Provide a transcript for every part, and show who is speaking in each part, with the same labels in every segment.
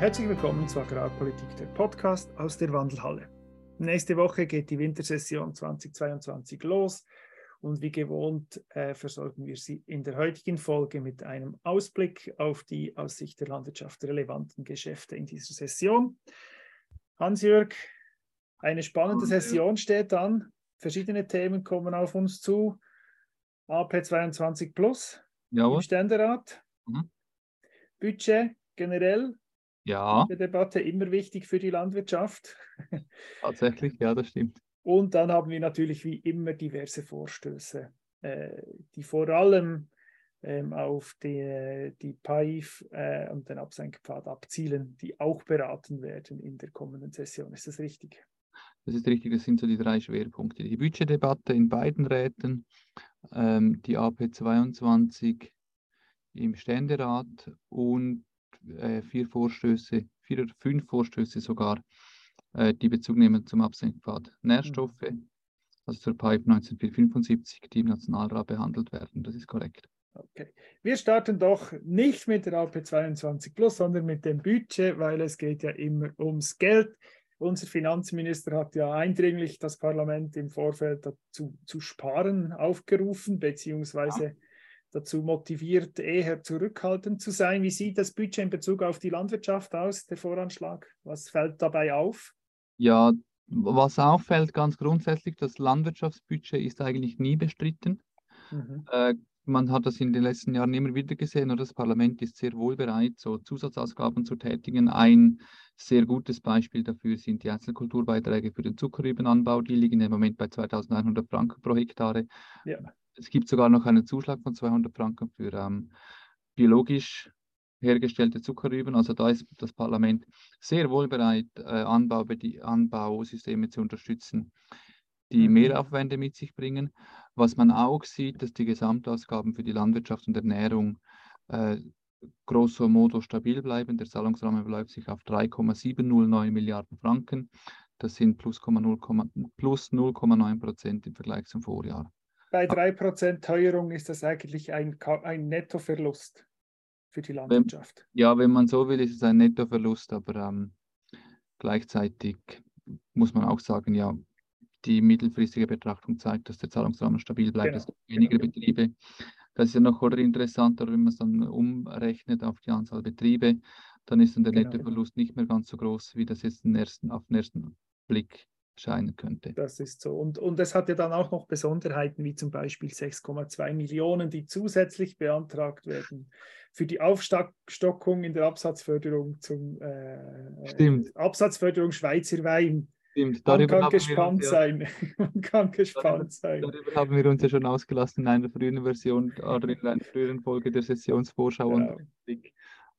Speaker 1: Herzlich willkommen zu Agrarpolitik, der Podcast aus der Wandelhalle. Nächste Woche geht die Wintersession 2022 los und wie gewohnt äh, versorgen wir Sie in der heutigen Folge mit einem Ausblick auf die aus Sicht der Landwirtschaft relevanten Geschäfte in dieser Session. Hans-Jörg, eine spannende Session steht an. Verschiedene Themen kommen auf uns zu. AP22 Plus Jawohl. Ständerat. Mhm. Budget generell.
Speaker 2: Ja.
Speaker 1: Die Debatte immer wichtig für die Landwirtschaft.
Speaker 2: Tatsächlich, ja, das stimmt.
Speaker 1: Und dann haben wir natürlich wie immer diverse Vorstöße, äh, die vor allem ähm, auf die, die PAIF äh, und den Absenkpfad abzielen, die auch beraten werden in der kommenden Session. Ist das richtig?
Speaker 2: Das ist richtig, das sind so die drei Schwerpunkte. Die Budgetdebatte in beiden Räten, ähm, die AP 22 im Ständerat und äh, vier Vorstöße, vier oder fünf Vorstöße sogar, äh, die Bezug nehmen zum Absenkpfad Nährstoffe, mhm. also zur Pipe 1975, die im Nationalrat behandelt werden. Das ist korrekt.
Speaker 1: Okay. Wir starten doch nicht mit der AP 22 Plus, sondern mit dem Budget, weil es geht ja immer ums Geld. Unser Finanzminister hat ja eindringlich das Parlament im Vorfeld dazu zu sparen aufgerufen, beziehungsweise ja. Dazu motiviert, eher zurückhaltend zu sein. Wie sieht das Budget in Bezug auf die Landwirtschaft aus, der Voranschlag? Was fällt dabei auf?
Speaker 2: Ja, was auffällt ganz grundsätzlich, das Landwirtschaftsbudget ist eigentlich nie bestritten. Mhm. Äh, man hat das in den letzten Jahren immer wieder gesehen und das Parlament ist sehr wohl bereit, so Zusatzausgaben zu tätigen. Ein sehr gutes Beispiel dafür sind die Einzelkulturbeiträge für den Zuckerrübenanbau. Die liegen im Moment bei 2100 Franken pro Hektare. Ja. Es gibt sogar noch einen Zuschlag von 200 Franken für ähm, biologisch hergestellte Zuckerrüben. Also da ist das Parlament sehr wohl bereit, äh, Anbau, Anbausysteme zu unterstützen, die mhm. Mehraufwände mit sich bringen. Was man auch sieht, dass die Gesamtausgaben für die Landwirtschaft und Ernährung äh, grosso modo stabil bleiben. Der Zahlungsrahmen beläuft sich auf 3,709 Milliarden Franken. Das sind plus 0,9 Prozent im Vergleich zum Vorjahr.
Speaker 1: Bei 3 Prozent Teuerung ist das eigentlich ein, ein Nettoverlust für die Landwirtschaft.
Speaker 2: Wenn, ja, wenn man so will, ist es ein Nettoverlust, aber ähm, gleichzeitig muss man auch sagen, ja, die mittelfristige Betrachtung zeigt, dass der Zahlungsrahmen stabil bleibt. Genau, es gibt weniger genau. Betriebe. Das ist ja noch oder interessanter, wenn man es dann umrechnet auf die Anzahl Betriebe, dann ist dann der genau. Nettoverlust nicht mehr ganz so groß, wie das jetzt ersten, auf den ersten Blick scheinen könnte.
Speaker 1: Das ist so. Und, und es hat ja dann auch noch Besonderheiten, wie zum Beispiel 6,2 Millionen, die zusätzlich beantragt werden für die Aufstockung in der Absatzförderung zum äh,
Speaker 2: Stimmt.
Speaker 1: Absatzförderung Schweizer Wein.
Speaker 2: Stimmt,
Speaker 1: man kann gespannt sein. man kann gespannt darüber, sein.
Speaker 2: Darüber haben wir uns ja schon ausgelassen in einer frühen Version oder in einer früheren Folge der Sessionsvorschau, ja.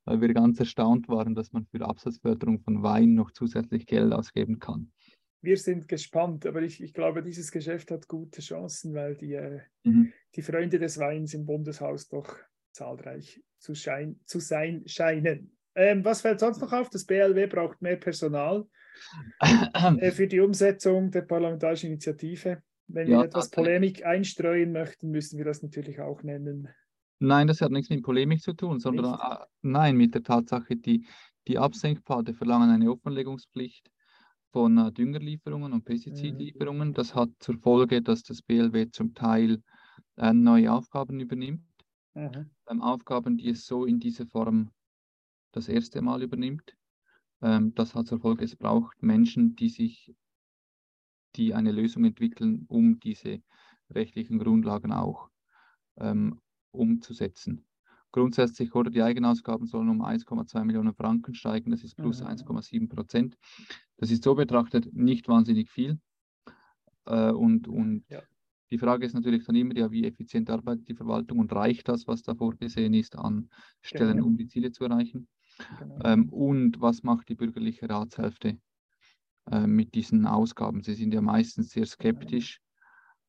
Speaker 2: weil wir ganz erstaunt waren, dass man für Absatzförderung von Wein noch zusätzlich Geld ausgeben kann.
Speaker 1: Wir sind gespannt, aber ich, ich glaube, dieses Geschäft hat gute Chancen, weil die, äh, mhm. die Freunde des Weins im Bundeshaus doch zahlreich zu, schein, zu sein scheinen. Ähm, was fällt sonst noch auf? Das BLW braucht mehr Personal äh, für die Umsetzung der parlamentarischen Initiative. Wenn ja, wir etwas Polemik einstreuen möchten, müssen wir das natürlich auch nennen.
Speaker 2: Nein, das hat nichts mit Polemik zu tun, sondern äh, nein, mit der Tatsache, die, die Absenkpfade verlangen eine Offenlegungspflicht von äh, Düngerlieferungen und Pestizidlieferungen. Mhm. Das hat zur Folge, dass das BLW zum Teil äh, neue Aufgaben übernimmt. Mhm. Ähm, Aufgaben, die es so in dieser Form das erste Mal übernimmt. Ähm, das hat zur Folge, es braucht Menschen, die sich, die eine Lösung entwickeln, um diese rechtlichen Grundlagen auch ähm, umzusetzen. Grundsätzlich oder die Eigenausgaben sollen um 1,2 Millionen Franken steigen, das ist plus mhm. 1,7 Prozent. Das ist so betrachtet nicht wahnsinnig viel. Äh, und und ja. die Frage ist natürlich dann immer, ja, wie effizient arbeitet die Verwaltung und reicht das, was da vorgesehen ist, an Stellen, genau. um die Ziele zu erreichen? Genau. Ähm, und was macht die bürgerliche Ratshälfte äh, mit diesen Ausgaben? Sie sind ja meistens sehr skeptisch.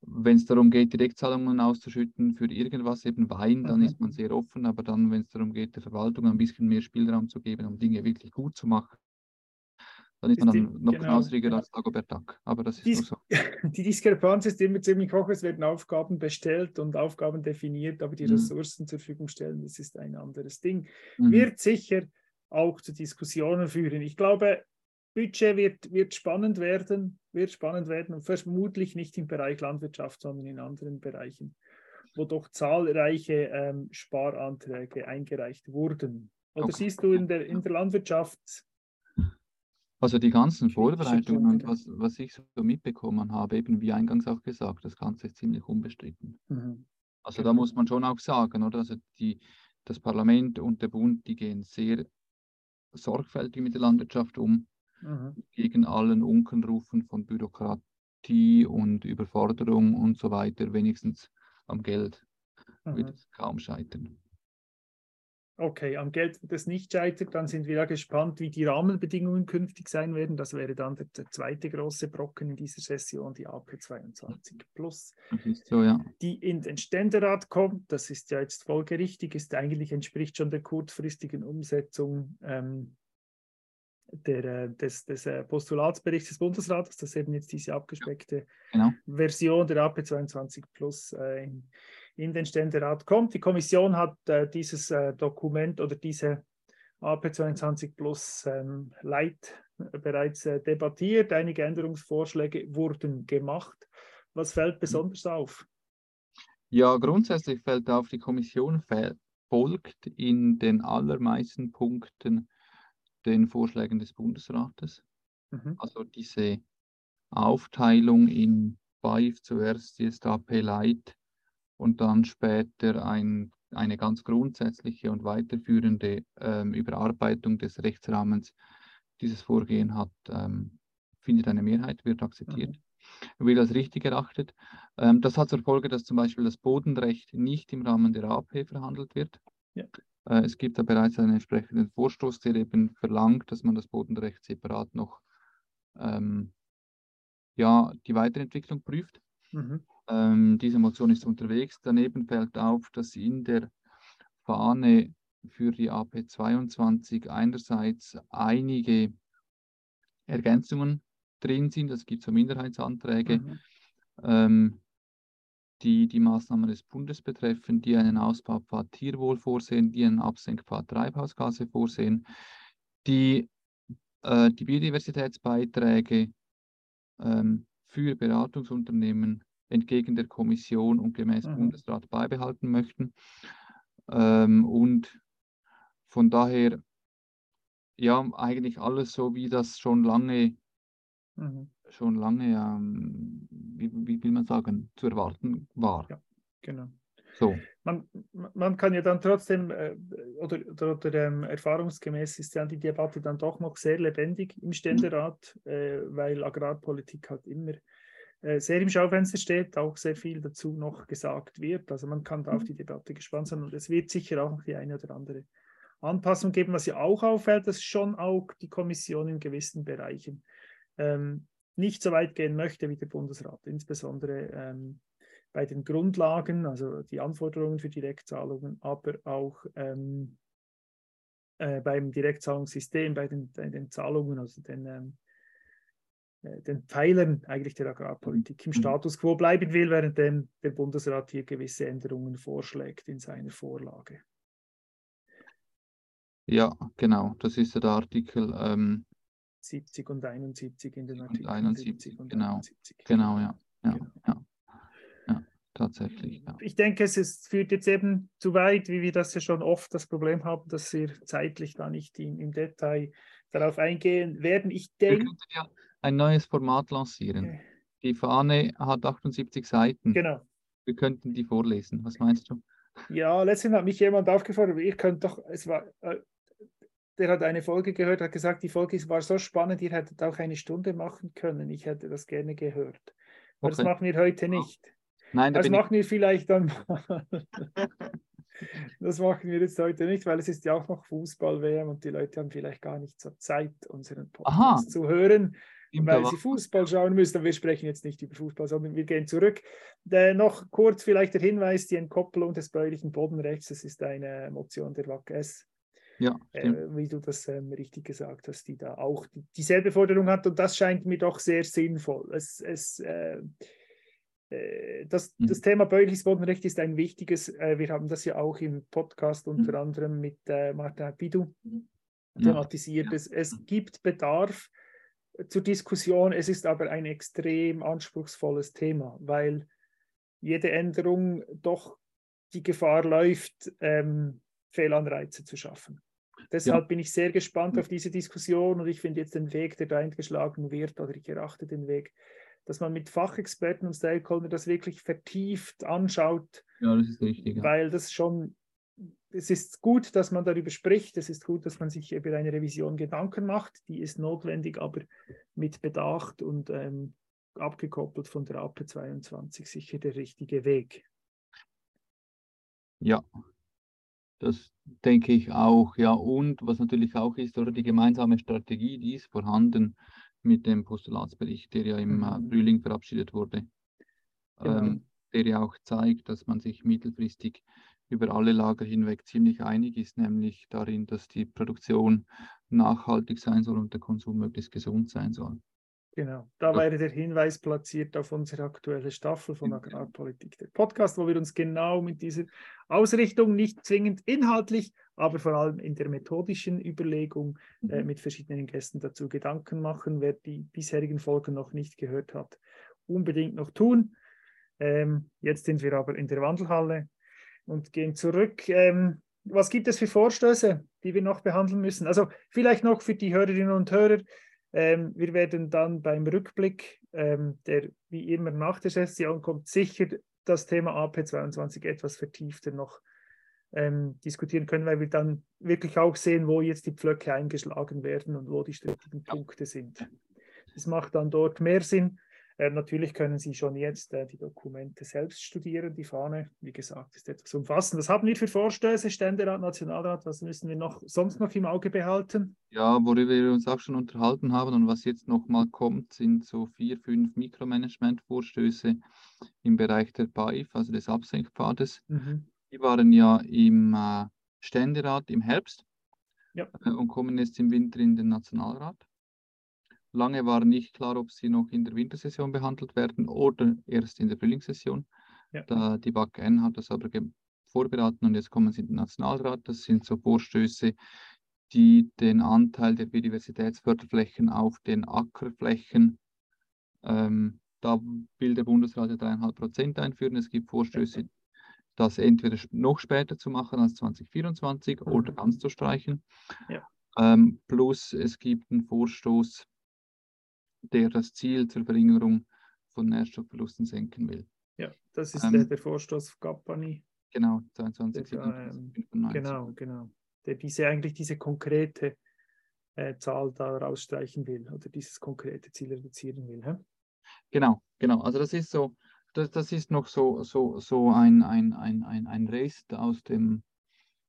Speaker 2: Wenn es darum geht, Direktzahlungen auszuschütten für irgendwas, eben Wein, dann mhm. ist man sehr offen. Aber dann, wenn es darum geht, der Verwaltung ein bisschen mehr Spielraum zu geben, um Dinge wirklich gut zu machen, dann ist, ist man dann die, noch genau, als Dagobert Duck. Aber das ist
Speaker 1: Dies,
Speaker 2: so.
Speaker 1: Die Diskrepanz ist immer ziemlich hoch. Es werden Aufgaben bestellt und Aufgaben definiert, aber die mhm. Ressourcen zur Verfügung stellen, das ist ein anderes Ding. Mhm. Wird sicher auch zu Diskussionen führen. Ich glaube, Budget wird, wird spannend werden, wird spannend werden und vermutlich nicht im Bereich Landwirtschaft, sondern in anderen Bereichen, wo doch zahlreiche ähm, Sparanträge eingereicht wurden. Oder okay. siehst du in der, in der Landwirtschaft
Speaker 2: also die ganzen Vorbereitungen und was, was ich so mitbekommen habe, eben wie eingangs auch gesagt, das Ganze ist ziemlich unbestritten. Mhm. Also da muss man schon auch sagen, oder? Also die, das Parlament und der Bund, die gehen sehr sorgfältig mit der Landwirtschaft um, mhm. gegen allen Unkenrufen von Bürokratie und Überforderung und so weiter, wenigstens am Geld mhm. wird es kaum scheitern.
Speaker 1: Okay, am Geld wird es nicht scheitert. Dann sind wir ja gespannt, wie die Rahmenbedingungen künftig sein werden. Das wäre dann der, der zweite große Brocken in dieser Session, die AP22 Plus,
Speaker 2: so, ja.
Speaker 1: die in den Ständerat kommt. Das ist ja jetzt folgerichtig, ist eigentlich entspricht schon der kurzfristigen Umsetzung ähm, der, äh, des, des äh, Postulatsberichts des Bundesrates, das eben jetzt diese abgespeckte genau. Version der AP22 Plus äh, in, in den Ständerat kommt. Die Kommission hat äh, dieses äh, Dokument oder diese AP22 Plus ähm, Light äh, bereits debattiert. Einige Änderungsvorschläge wurden gemacht. Was fällt besonders auf?
Speaker 2: Ja, grundsätzlich fällt auf, die Kommission folgt in den allermeisten Punkten den Vorschlägen des Bundesrates. Mhm. Also diese Aufteilung in BAIF zuerst ist AP Light und dann später ein, eine ganz grundsätzliche und weiterführende ähm, Überarbeitung des Rechtsrahmens dieses Vorgehen hat, ähm, findet eine Mehrheit, wird akzeptiert, mhm. wird als richtig erachtet. Ähm, das hat zur Folge, dass zum Beispiel das Bodenrecht nicht im Rahmen der AP verhandelt wird. Ja. Äh, es gibt da bereits einen entsprechenden Vorstoß, der eben verlangt, dass man das Bodenrecht separat noch ähm, ja, die Weiterentwicklung prüft. Mhm. Ähm, diese Motion ist unterwegs. Daneben fällt auf, dass in der Fahne für die AP22 einerseits einige Ergänzungen drin sind. Es gibt so Minderheitsanträge, mhm. ähm, die die Maßnahmen des Bundes betreffen, die einen Ausbaupfad Tierwohl vorsehen, die einen Absenkpfad Treibhausgase vorsehen, die äh, die Biodiversitätsbeiträge ähm, für Beratungsunternehmen entgegen der Kommission und gemäß mhm. Bundesrat beibehalten möchten. Ähm, und von daher, ja, eigentlich alles so, wie das schon lange, mhm. Schon lange, ähm, wie, wie, will man sagen, zu erwarten war.
Speaker 1: Ja, genau. So. Man, man kann ja dann trotzdem, äh, oder, oder, oder ähm, erfahrungsgemäß ist ja die Debatte dann doch noch sehr lebendig im Ständerat, mhm. äh, weil Agrarpolitik hat immer äh, sehr im Schaufenster steht, auch sehr viel dazu noch gesagt wird. Also man kann da auf mhm. die Debatte gespannt sein und es wird sicher auch noch die eine oder andere Anpassung geben. Was ja auch auffällt, dass schon auch die Kommission in gewissen Bereichen ähm, nicht so weit gehen möchte wie der Bundesrat, insbesondere ähm, bei den Grundlagen, also die Anforderungen für Direktzahlungen, aber auch ähm, äh, beim Direktzahlungssystem, bei den, den Zahlungen, also den ähm, äh, den Pfeilern eigentlich der Agrarpolitik im mhm. Status quo bleiben will, während der Bundesrat hier gewisse Änderungen vorschlägt in seiner Vorlage.
Speaker 2: Ja, genau, das ist der Artikel ähm,
Speaker 1: 70 und 71 in den
Speaker 2: Artikeln 71, und genau, 71. Genau, ja, ja, genau. ja, ja, tatsächlich. Ja.
Speaker 1: Ich denke, es ist, führt jetzt eben zu weit, wie wir das ja schon oft das Problem haben, dass wir zeitlich da nicht in, im Detail darauf eingehen werden. Ich denke, ja
Speaker 2: ein neues Format lancieren. Die Fahne hat 78 Seiten.
Speaker 1: Genau.
Speaker 2: Wir könnten die vorlesen. Was meinst du?
Speaker 1: Ja, letztens hat mich jemand aufgefordert, ihr könnt doch, es war, äh, der hat eine Folge gehört, hat gesagt, die Folge war so spannend, ihr hättet auch eine Stunde machen können. Ich hätte das gerne gehört. Aber okay. das machen wir heute nicht.
Speaker 2: Nein,
Speaker 1: da das machen wir vielleicht dann mal. das machen wir jetzt heute nicht, weil es ist ja auch noch Fußball-WM und die Leute haben vielleicht gar nicht so Zeit, unseren Podcast Aha. zu hören weil sie Fußball schauen müssen. wir sprechen jetzt nicht über Fußball, sondern wir gehen zurück. Äh, noch kurz vielleicht der Hinweis, die Entkopplung des bäuerlichen Bodenrechts, das ist eine Motion der WAC S.
Speaker 2: Ja,
Speaker 1: äh, wie du das ähm, richtig gesagt hast, die da auch die, dieselbe Forderung hat und das scheint mir doch sehr sinnvoll. Es, es, äh, äh das, mhm. das Thema bäuerliches Bodenrecht ist ein wichtiges. Äh, wir haben das ja auch im Podcast unter mhm. anderem mit äh, Martin Pidou thematisiert. Ja. Es, es gibt Bedarf zur Diskussion, es ist aber ein extrem anspruchsvolles Thema, weil jede Änderung doch die Gefahr läuft, ähm, Fehlanreize zu schaffen. Deshalb ja. bin ich sehr gespannt auf diese Diskussion und ich finde jetzt den Weg, der da eingeschlagen wird, oder ich erachte den Weg, dass man mit Fachexperten und Stakeholdern das wirklich vertieft anschaut.
Speaker 2: Ja, das ist richtig.
Speaker 1: Ja. Weil das schon, es ist gut, dass man darüber spricht, es ist gut, dass man sich über eine Revision Gedanken macht, die ist notwendig, aber mit Bedacht und ähm, abgekoppelt von der AP 22 sicher der richtige Weg.
Speaker 2: Ja, das denke ich auch, ja. Und was natürlich auch ist, oder die gemeinsame Strategie, die ist vorhanden mit dem Postulatsbericht, der ja im mhm. Frühling verabschiedet wurde, genau. ähm, der ja auch zeigt, dass man sich mittelfristig über alle Lager hinweg ziemlich einig ist, nämlich darin, dass die Produktion nachhaltig sein soll und der Konsum möglichst gesund sein soll.
Speaker 1: Genau, da wäre der Hinweis platziert auf unsere aktuelle Staffel von Agrarpolitik, der Podcast, wo wir uns genau mit dieser Ausrichtung, nicht zwingend inhaltlich, aber vor allem in der methodischen Überlegung äh, mhm. mit verschiedenen Gästen dazu Gedanken machen. Wer die bisherigen Folgen noch nicht gehört hat, unbedingt noch tun. Ähm, jetzt sind wir aber in der Wandelhalle und gehen zurück. Ähm, was gibt es für Vorstöße, die wir noch behandeln müssen? Also vielleicht noch für die Hörerinnen und Hörer. Ähm, wir werden dann beim Rückblick, ähm, der wie immer nach der Session kommt, sicher das Thema AP22 etwas vertiefter noch ähm, diskutieren können, weil wir dann wirklich auch sehen, wo jetzt die Pflöcke eingeschlagen werden und wo die strittigen Punkte sind. Es macht dann dort mehr Sinn, natürlich können Sie schon jetzt äh, die Dokumente selbst studieren. Die Fahne, wie gesagt, ist etwas umfassend. Was haben wir für Vorstöße, Ständerat, Nationalrat? Was müssen wir noch, sonst noch im Auge behalten?
Speaker 2: Ja, worüber wir uns auch schon unterhalten haben und was jetzt nochmal kommt, sind so vier, fünf Mikromanagement-Vorstöße im Bereich der BAIF, also des Absenkpfades. Mhm. Die waren ja im äh, Ständerat im Herbst ja. äh, und kommen jetzt im Winter in den Nationalrat. Lange war nicht klar, ob sie noch in der Wintersession behandelt werden oder erst in der Frühlingssession. Ja. Da, die BAK-N hat das aber vorberaten und jetzt kommen sie in den Nationalrat. Das sind so Vorstöße, die den Anteil der Biodiversitätsförderflächen auf den Ackerflächen, ähm, da will der Bundesrat ja dreieinhalb Prozent einführen. Es gibt Vorstöße, das entweder noch später zu machen als 2024 mhm. oder ganz zu streichen. Ja. Ähm, plus es gibt einen Vorstoß, der das Ziel zur Verringerung von Nährstoffverlusten senken will.
Speaker 1: Ja, das ist ähm, der, der Vorstoß Gappani.
Speaker 2: Genau, 22.
Speaker 1: Ähm, genau, genau. Der diese eigentlich diese konkrete äh, Zahl da rausstreichen will oder dieses konkrete Ziel reduzieren will. Hä?
Speaker 2: Genau, genau. Also das ist so, das, das ist noch so, so, so ein, ein, ein, ein, ein Rest aus dem,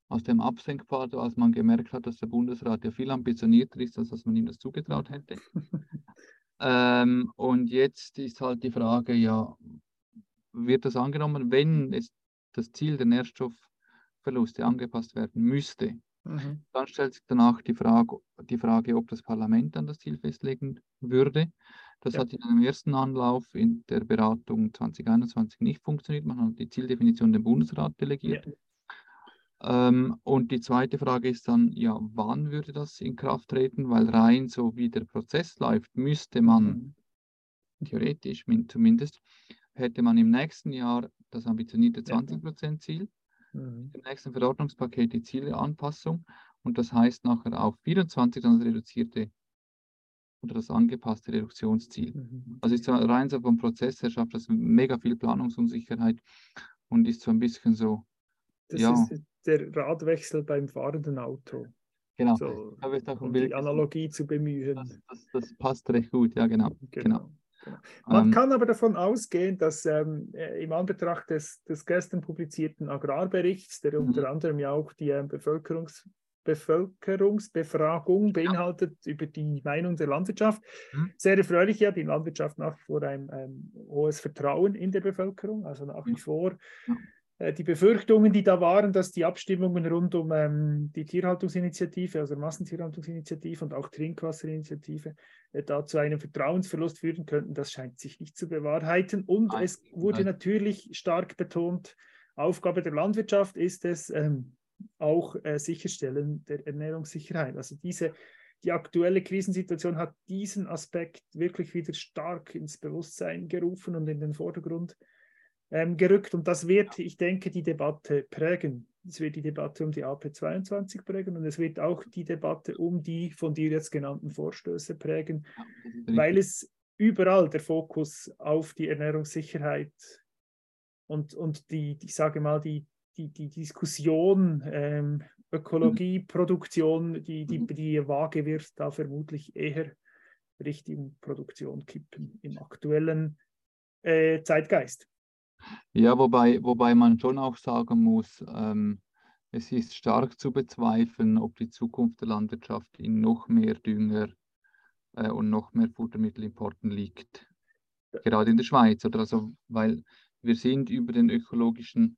Speaker 2: aus dem Absenkpfad, als man gemerkt hat, dass der Bundesrat ja viel ambitionierter ist, als dass man ihm das zugetraut hätte. Ähm, und jetzt ist halt die Frage, ja, wird das angenommen, wenn es das Ziel der Nährstoffverluste angepasst werden müsste? Mhm. Dann stellt sich danach die Frage, die Frage, ob das Parlament dann das Ziel festlegen würde. Das ja. hat in einem ersten Anlauf in der Beratung 2021 nicht funktioniert. Man hat die Zieldefinition dem Bundesrat delegiert. Ja. Ähm, und die zweite Frage ist dann, ja, wann würde das in Kraft treten? Weil rein so wie der Prozess läuft, müsste man mhm. theoretisch zumindest, hätte man im nächsten Jahr das ambitionierte 20%-Ziel, mhm. im nächsten Verordnungspaket die Zieleanpassung und das heißt nachher auf 24 dann das reduzierte oder das angepasste Reduktionsziel. Mhm. Also ist rein so vom Prozess her schafft das mega viel Planungsunsicherheit und ist so ein bisschen so.
Speaker 1: Das ja, ist der Radwechsel beim fahrenden Auto.
Speaker 2: Genau.
Speaker 1: So, um die Analogie zu bemühen.
Speaker 2: Das, das, das, passt recht gut, ja, genau. genau. genau.
Speaker 1: genau. Man ähm, kann aber davon ausgehen, dass ähm, äh, im Anbetracht des, des gestern publizierten Agrarberichts, der unter mhm. anderem ja auch die ähm, Bevölkerungs Bevölkerungsbefragung beinhaltet ja. über die Meinung der Landwirtschaft. Mhm. Sehr erfreulich, ja, die Landwirtschaft nach wie vor ein, ein hohes Vertrauen in der Bevölkerung, also nach wie vor ja. Äh, die Befürchtungen, die da waren, dass die Abstimmungen rund um ähm, die Tierhaltungsinitiative, also Massentierhaltungsinitiative und auch Trinkwasserinitiative, äh, da zu einem Vertrauensverlust führen könnten, das scheint sich nicht zu bewahrheiten. Und nein, es wurde nein. natürlich stark betont, Aufgabe der Landwirtschaft ist es, ähm, auch äh, sicherstellen der Ernährungssicherheit. Also diese, die aktuelle Krisensituation hat diesen Aspekt wirklich wieder stark ins Bewusstsein gerufen und in den Vordergrund ähm, gerückt. Und das wird, ich denke, die Debatte prägen. Es wird die Debatte um die AP22 prägen und es wird auch die Debatte um die von dir jetzt genannten Vorstöße prägen, weil es überall der Fokus auf die Ernährungssicherheit und, und die, ich sage mal, die, die, die Diskussion ähm, Ökologie. Produktion, die, die, mhm. die Waage wird da vermutlich eher Richtung Produktion kippen im aktuellen äh, Zeitgeist.
Speaker 2: Ja, wobei, wobei man schon auch sagen muss, ähm, es ist stark zu bezweifeln, ob die Zukunft der Landwirtschaft in noch mehr Dünger äh, und noch mehr Futtermittelimporten liegt. Gerade in der Schweiz. Oder also, weil wir sind über den ökologischen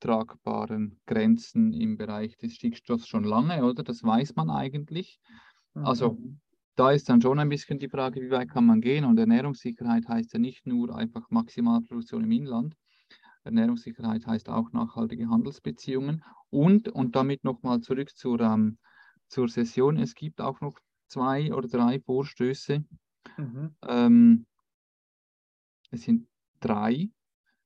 Speaker 2: tragbaren Grenzen im Bereich des Stickstoffs schon lange, oder? Das weiß man eigentlich. Also mhm. Da ist dann schon ein bisschen die Frage, wie weit kann man gehen? Und Ernährungssicherheit heißt ja nicht nur einfach Maximalproduktion im Inland. Ernährungssicherheit heißt auch nachhaltige Handelsbeziehungen. Und, und damit nochmal zurück zur, ähm, zur Session, es gibt auch noch zwei oder drei Vorstöße. Mhm. Ähm, es sind drei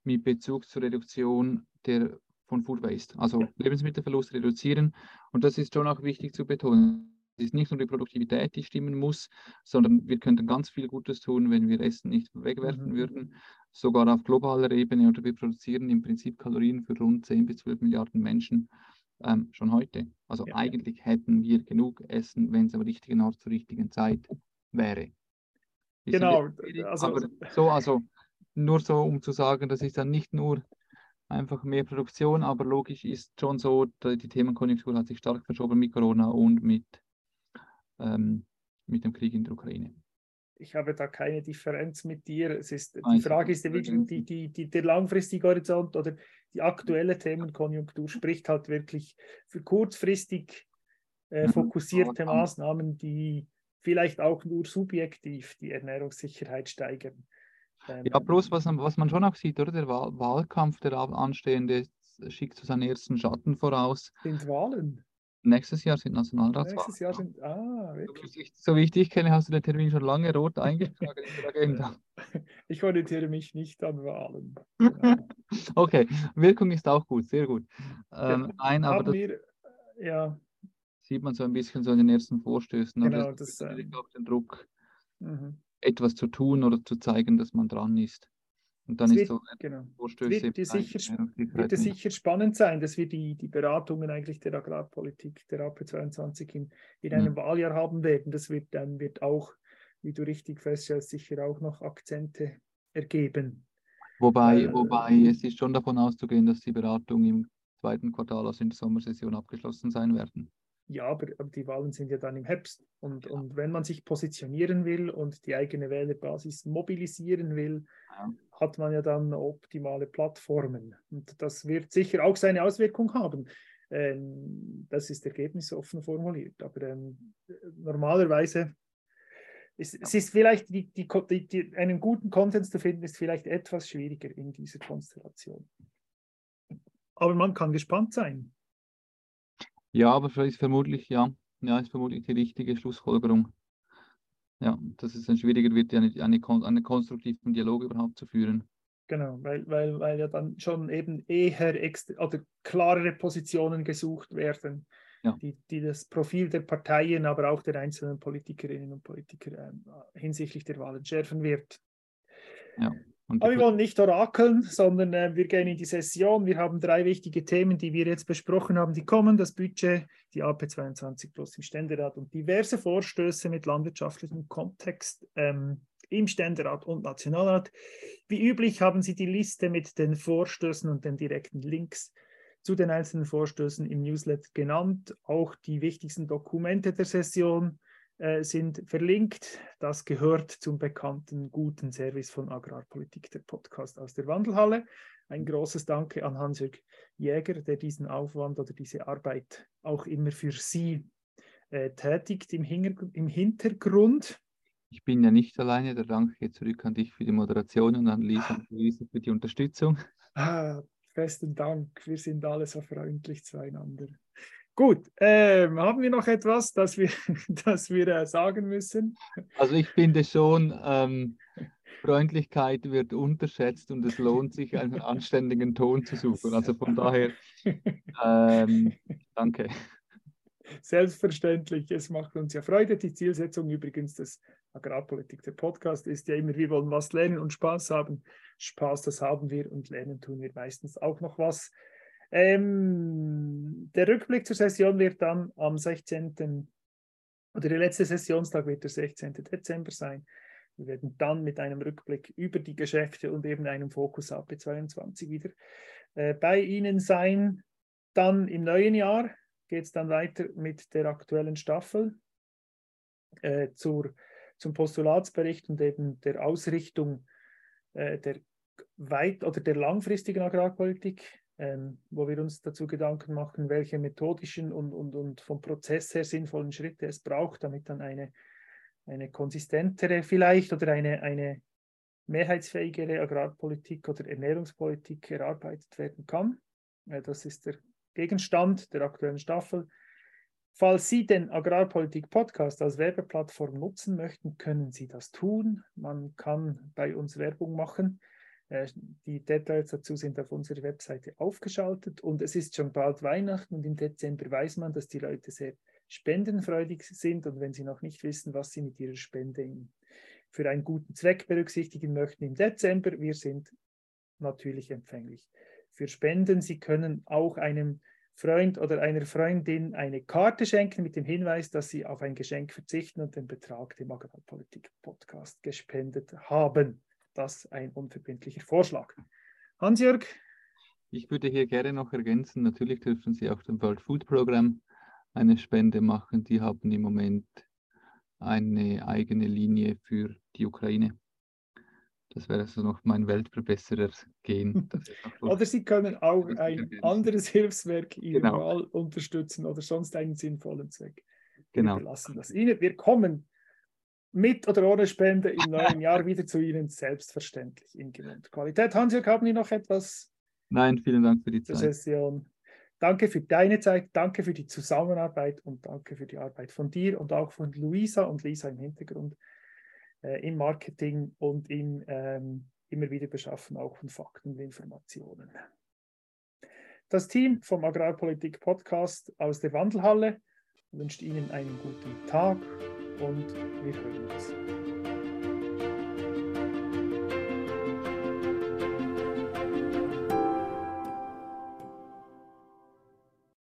Speaker 2: mit Bezug zur Reduktion der, von Food Waste, also. Lebensmittelverlust reduzieren. Und das ist schon auch wichtig zu betonen. Es ist nicht nur die Produktivität, die stimmen muss, sondern wir könnten ganz viel Gutes tun, wenn wir Essen nicht wegwerfen mhm. würden, sogar auf globaler Ebene. Oder wir produzieren im Prinzip Kalorien für rund 10 bis 12 Milliarden Menschen ähm, schon heute. Also ja. eigentlich hätten wir genug Essen, wenn es am richtigen Ort zur richtigen Zeit wäre.
Speaker 1: Genau.
Speaker 2: Also, so, also nur so, um zu sagen, das ist dann nicht nur einfach mehr Produktion, aber logisch ist schon so, die Themenkonjunktur hat sich stark verschoben mit Corona und mit, ähm, mit dem Krieg in der Ukraine.
Speaker 1: Ich habe da keine Differenz mit dir. Es ist, die Frage ist wirklich die, die, die, der langfristige Horizont oder die aktuelle Themenkonjunktur spricht halt wirklich für kurzfristig äh, mhm. fokussierte Maßnahmen, die vielleicht auch nur subjektiv die Ernährungssicherheit steigern.
Speaker 2: Ähm, ja, bloß was, was man schon auch sieht, oder? Der Wahl Wahlkampf, der anstehende, schickt so seinen ersten Schatten voraus.
Speaker 1: Sind Wahlen?
Speaker 2: Nächstes Jahr sind Nationalratswahlen.
Speaker 1: Nächstes Jahr sind, ah,
Speaker 2: wirklich. So wie ich dich kenne, hast du den Termin schon lange rot eingetragen in der Agenda.
Speaker 1: Ich orientiere mich nicht an Wahlen.
Speaker 2: okay, Wirkung ist auch gut, sehr gut. Ähm,
Speaker 1: nein, aber das wir, ja.
Speaker 2: sieht man so ein bisschen so in den ersten Vorstößen.
Speaker 1: Genau, das, das
Speaker 2: äh, auch den Druck. Mhm etwas zu tun oder zu zeigen, dass man dran ist. Und dann
Speaker 1: wird,
Speaker 2: ist so
Speaker 1: genau. Wird, sicher, wird es sicher spannend sein, dass wir die, die Beratungen eigentlich der Agrarpolitik der AP22 in, in einem mhm. Wahljahr haben werden. Das wird dann wird auch, wie du richtig feststellst, sicher auch noch Akzente ergeben.
Speaker 2: Wobei, äh, wobei es ist schon davon auszugehen, dass die Beratungen im zweiten Quartal, also in der Sommersession, abgeschlossen sein werden.
Speaker 1: Ja, aber, aber, die Wahlen sind ja dann im Herbst. Und, ja. und wenn man sich positionieren will und die eigene Wählerbasis mobilisieren will, ja. hat man ja dann optimale Plattformen. Und das wird sicher auch seine Auswirkung haben. Ähm, das ist ergebnisoffen formuliert. Aber ähm, normalerweise ist, es ist vielleicht die, die, die, einen guten Content zu finden, ist vielleicht etwas schwieriger in dieser Konstellation. Aber man kann gespannt sein.
Speaker 2: Ja, aber ist vermutlich, ja, ja, ist vermutlich die richtige Schlussfolgerung. Ja, dass es dann schwieriger wird, eine, eine, einen konstruktiven Dialog überhaupt zu führen.
Speaker 1: Genau, weil, weil, weil ja dann schon eben eher oder klarere Positionen gesucht werden, ja. die, die das Profil der Parteien, aber auch der einzelnen Politikerinnen und Politiker äh, hinsichtlich der Wahlen schärfen wird. Ja. Aber wir wollen nicht orakeln, sondern äh, wir gehen in die Session. Wir haben drei wichtige Themen, die wir jetzt besprochen haben, die kommen. Das Budget, die AP22 plus im Ständerat und diverse Vorstöße mit landwirtschaftlichem Kontext ähm, im Ständerat und Nationalrat. Wie üblich haben Sie die Liste mit den Vorstößen und den direkten Links zu den einzelnen Vorstößen im Newsletter genannt. Auch die wichtigsten Dokumente der Session äh, sind verlinkt. Das gehört zum bekannten guten Service von Agrarpolitik, der Podcast aus der Wandelhalle. Ein großes Danke an Hans-Jörg Jäger, der diesen Aufwand oder diese Arbeit auch immer für Sie äh, tätigt im, im Hintergrund.
Speaker 2: Ich bin ja nicht alleine, der Dank geht zurück an dich für die Moderation und an Lisa, Lisa für die Unterstützung.
Speaker 1: Ah, Besten Dank. Wir sind alle so freundlich zueinander. Gut, ähm, haben wir noch etwas, das wir, das wir äh, sagen müssen?
Speaker 2: Also ich finde schon, ähm, Freundlichkeit wird unterschätzt und es lohnt sich, einen anständigen Ton zu suchen. Also von daher, ähm, danke.
Speaker 1: Selbstverständlich, es macht uns ja Freude. Die Zielsetzung übrigens des Agrarpolitik, der Podcast, ist ja immer, wir wollen was lernen und Spaß haben. Spaß, das haben wir und lernen tun wir meistens auch noch was. Ähm, der Rückblick zur Session wird dann am 16. oder der letzte Sessionstag wird der 16. Dezember sein. Wir werden dann mit einem Rückblick über die Geschäfte und eben einem Fokus AP22 wieder äh, bei Ihnen sein. Dann im neuen Jahr geht es dann weiter mit der aktuellen Staffel äh, zur, zum Postulatsbericht und eben der Ausrichtung äh, der weit oder der langfristigen Agrarpolitik, ähm, wo wir uns dazu Gedanken machen, welche methodischen und, und, und vom Prozess her sinnvollen Schritte es braucht, damit dann eine, eine konsistentere vielleicht oder eine, eine mehrheitsfähigere Agrarpolitik oder Ernährungspolitik erarbeitet werden kann. Äh, das ist der Gegenstand der aktuellen Staffel. Falls Sie den Agrarpolitik Podcast als Werbeplattform nutzen möchten, können Sie das tun. Man kann bei uns Werbung machen. Äh, die Details dazu sind auf unserer Webseite aufgeschaltet und es ist schon bald Weihnachten und im Dezember weiß man, dass die Leute sehr spendenfreudig sind und wenn sie noch nicht wissen, was sie mit ihrer Spende für einen guten Zweck berücksichtigen möchten im Dezember, wir sind natürlich empfänglich für Spenden. Sie können auch einem Freund oder einer Freundin eine Karte schenken mit dem Hinweis, dass Sie auf ein Geschenk verzichten und den Betrag dem Agrarpolitik-Podcast gespendet haben. Das ist ein unverbindlicher Vorschlag. Hans-Jörg?
Speaker 2: Ich würde hier gerne noch ergänzen, natürlich dürfen Sie auch dem World Food Program eine Spende machen. Die haben im Moment eine eigene Linie für die Ukraine. Das wäre so noch mein Weltverbesserer gehen.
Speaker 1: oder Sie können auch ein anderes Hilfswerk genau. unterstützen oder sonst einen sinnvollen Zweck.
Speaker 2: Genau.
Speaker 1: Wir lassen das Ihnen. Wir kommen mit oder ohne Spende im neuen Jahr wieder zu Ihnen, selbstverständlich in gewohnter Qualität. Hans-Jörg, haben Sie noch etwas?
Speaker 2: Nein, vielen Dank für die
Speaker 1: Zeit. Session. Danke für deine Zeit, danke für die Zusammenarbeit und danke für die Arbeit von dir und auch von Luisa und Lisa im Hintergrund äh, im Marketing und im ähm, immer wieder Beschaffen auch von Fakten und Informationen. Das Team vom Agrarpolitik Podcast aus der Wandelhalle wünscht Ihnen einen guten Tag und wir hören uns.